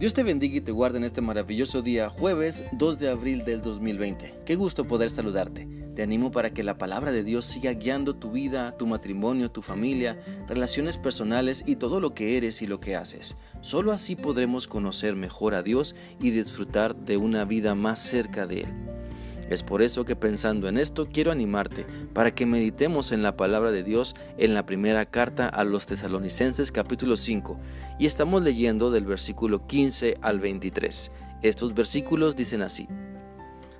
Dios te bendiga y te guarde en este maravilloso día, jueves 2 de abril del 2020. Qué gusto poder saludarte. Te animo para que la palabra de Dios siga guiando tu vida, tu matrimonio, tu familia, relaciones personales y todo lo que eres y lo que haces. Solo así podremos conocer mejor a Dios y disfrutar de una vida más cerca de Él. Es por eso que pensando en esto quiero animarte para que meditemos en la palabra de Dios en la primera carta a los tesalonicenses capítulo 5 y estamos leyendo del versículo 15 al 23. Estos versículos dicen así.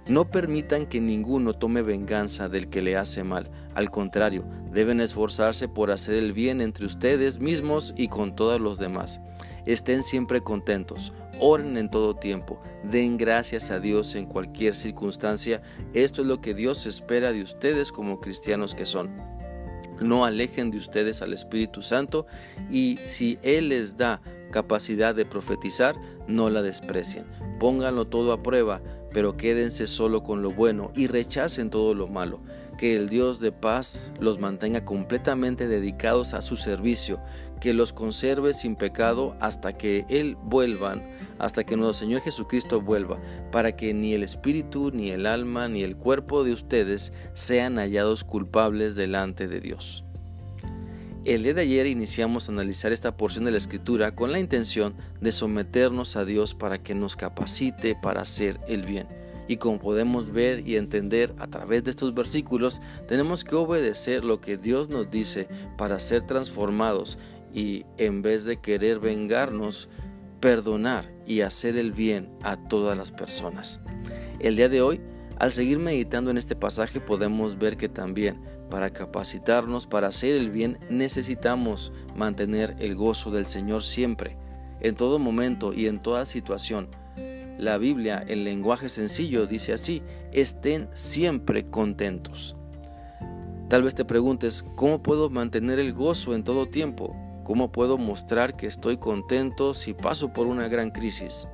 No permitan que ninguno tome venganza del que le hace mal. Al contrario, deben esforzarse por hacer el bien entre ustedes mismos y con todos los demás. Estén siempre contentos, oren en todo tiempo, den gracias a Dios en cualquier circunstancia. Esto es lo que Dios espera de ustedes como cristianos que son. No alejen de ustedes al Espíritu Santo y si Él les da capacidad de profetizar, no la desprecien. Pónganlo todo a prueba pero quédense solo con lo bueno y rechacen todo lo malo. Que el Dios de paz los mantenga completamente dedicados a su servicio, que los conserve sin pecado hasta que Él vuelvan, hasta que nuestro Señor Jesucristo vuelva, para que ni el espíritu, ni el alma, ni el cuerpo de ustedes sean hallados culpables delante de Dios. El día de ayer iniciamos a analizar esta porción de la escritura con la intención de someternos a Dios para que nos capacite para hacer el bien. Y como podemos ver y entender a través de estos versículos, tenemos que obedecer lo que Dios nos dice para ser transformados y en vez de querer vengarnos, perdonar y hacer el bien a todas las personas. El día de hoy, al seguir meditando en este pasaje, podemos ver que también para capacitarnos para hacer el bien necesitamos mantener el gozo del Señor siempre, en todo momento y en toda situación. La Biblia en lenguaje sencillo dice así, estén siempre contentos. Tal vez te preguntes, ¿cómo puedo mantener el gozo en todo tiempo? ¿Cómo puedo mostrar que estoy contento si paso por una gran crisis?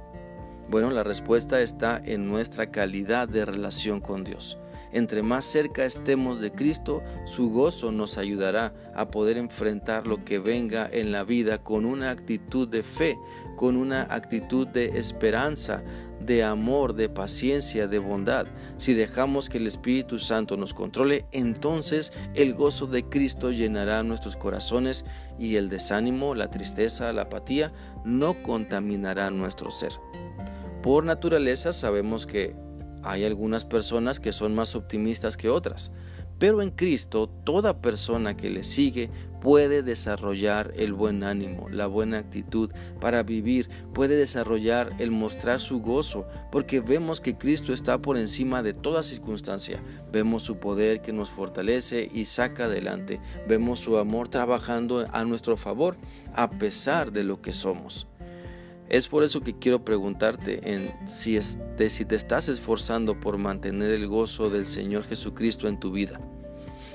Bueno, la respuesta está en nuestra calidad de relación con Dios. Entre más cerca estemos de Cristo, su gozo nos ayudará a poder enfrentar lo que venga en la vida con una actitud de fe, con una actitud de esperanza, de amor, de paciencia, de bondad. Si dejamos que el Espíritu Santo nos controle, entonces el gozo de Cristo llenará nuestros corazones y el desánimo, la tristeza, la apatía no contaminará nuestro ser. Por naturaleza sabemos que hay algunas personas que son más optimistas que otras, pero en Cristo toda persona que le sigue puede desarrollar el buen ánimo, la buena actitud para vivir, puede desarrollar el mostrar su gozo, porque vemos que Cristo está por encima de toda circunstancia, vemos su poder que nos fortalece y saca adelante, vemos su amor trabajando a nuestro favor a pesar de lo que somos. Es por eso que quiero preguntarte si, si te estás esforzando por mantener el gozo del Señor Jesucristo en tu vida.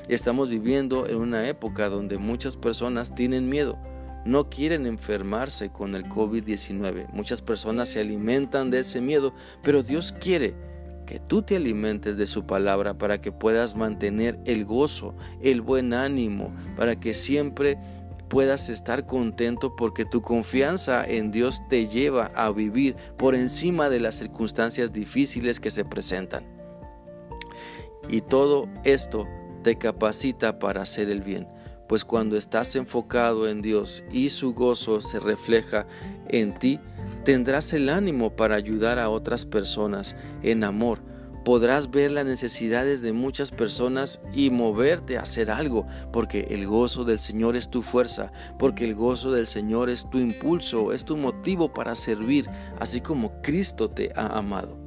Estamos viviendo en una época donde muchas personas tienen miedo, no quieren enfermarse con el COVID-19. Muchas personas se alimentan de ese miedo, pero Dios quiere que tú te alimentes de su palabra para que puedas mantener el gozo, el buen ánimo, para que siempre puedas estar contento porque tu confianza en Dios te lleva a vivir por encima de las circunstancias difíciles que se presentan. Y todo esto te capacita para hacer el bien, pues cuando estás enfocado en Dios y su gozo se refleja en ti, tendrás el ánimo para ayudar a otras personas en amor, podrás ver las necesidades de muchas personas y moverte a hacer algo, porque el gozo del Señor es tu fuerza, porque el gozo del Señor es tu impulso, es tu motivo para servir, así como Cristo te ha amado.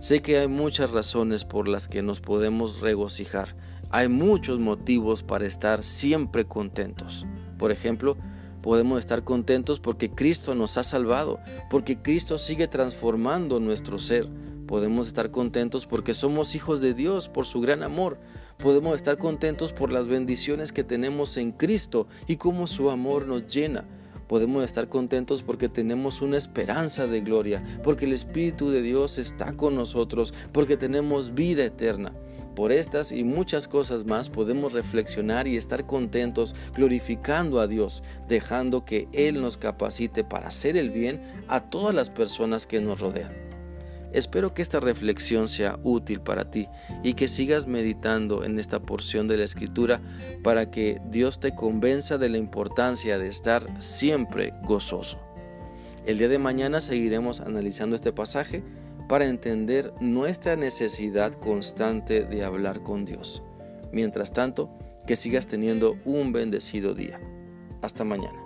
Sé que hay muchas razones por las que nos podemos regocijar, hay muchos motivos para estar siempre contentos. Por ejemplo, podemos estar contentos porque Cristo nos ha salvado, porque Cristo sigue transformando nuestro ser Podemos estar contentos porque somos hijos de Dios por su gran amor. Podemos estar contentos por las bendiciones que tenemos en Cristo y cómo su amor nos llena. Podemos estar contentos porque tenemos una esperanza de gloria, porque el Espíritu de Dios está con nosotros, porque tenemos vida eterna. Por estas y muchas cosas más podemos reflexionar y estar contentos glorificando a Dios, dejando que Él nos capacite para hacer el bien a todas las personas que nos rodean. Espero que esta reflexión sea útil para ti y que sigas meditando en esta porción de la escritura para que Dios te convenza de la importancia de estar siempre gozoso. El día de mañana seguiremos analizando este pasaje para entender nuestra necesidad constante de hablar con Dios. Mientras tanto, que sigas teniendo un bendecido día. Hasta mañana.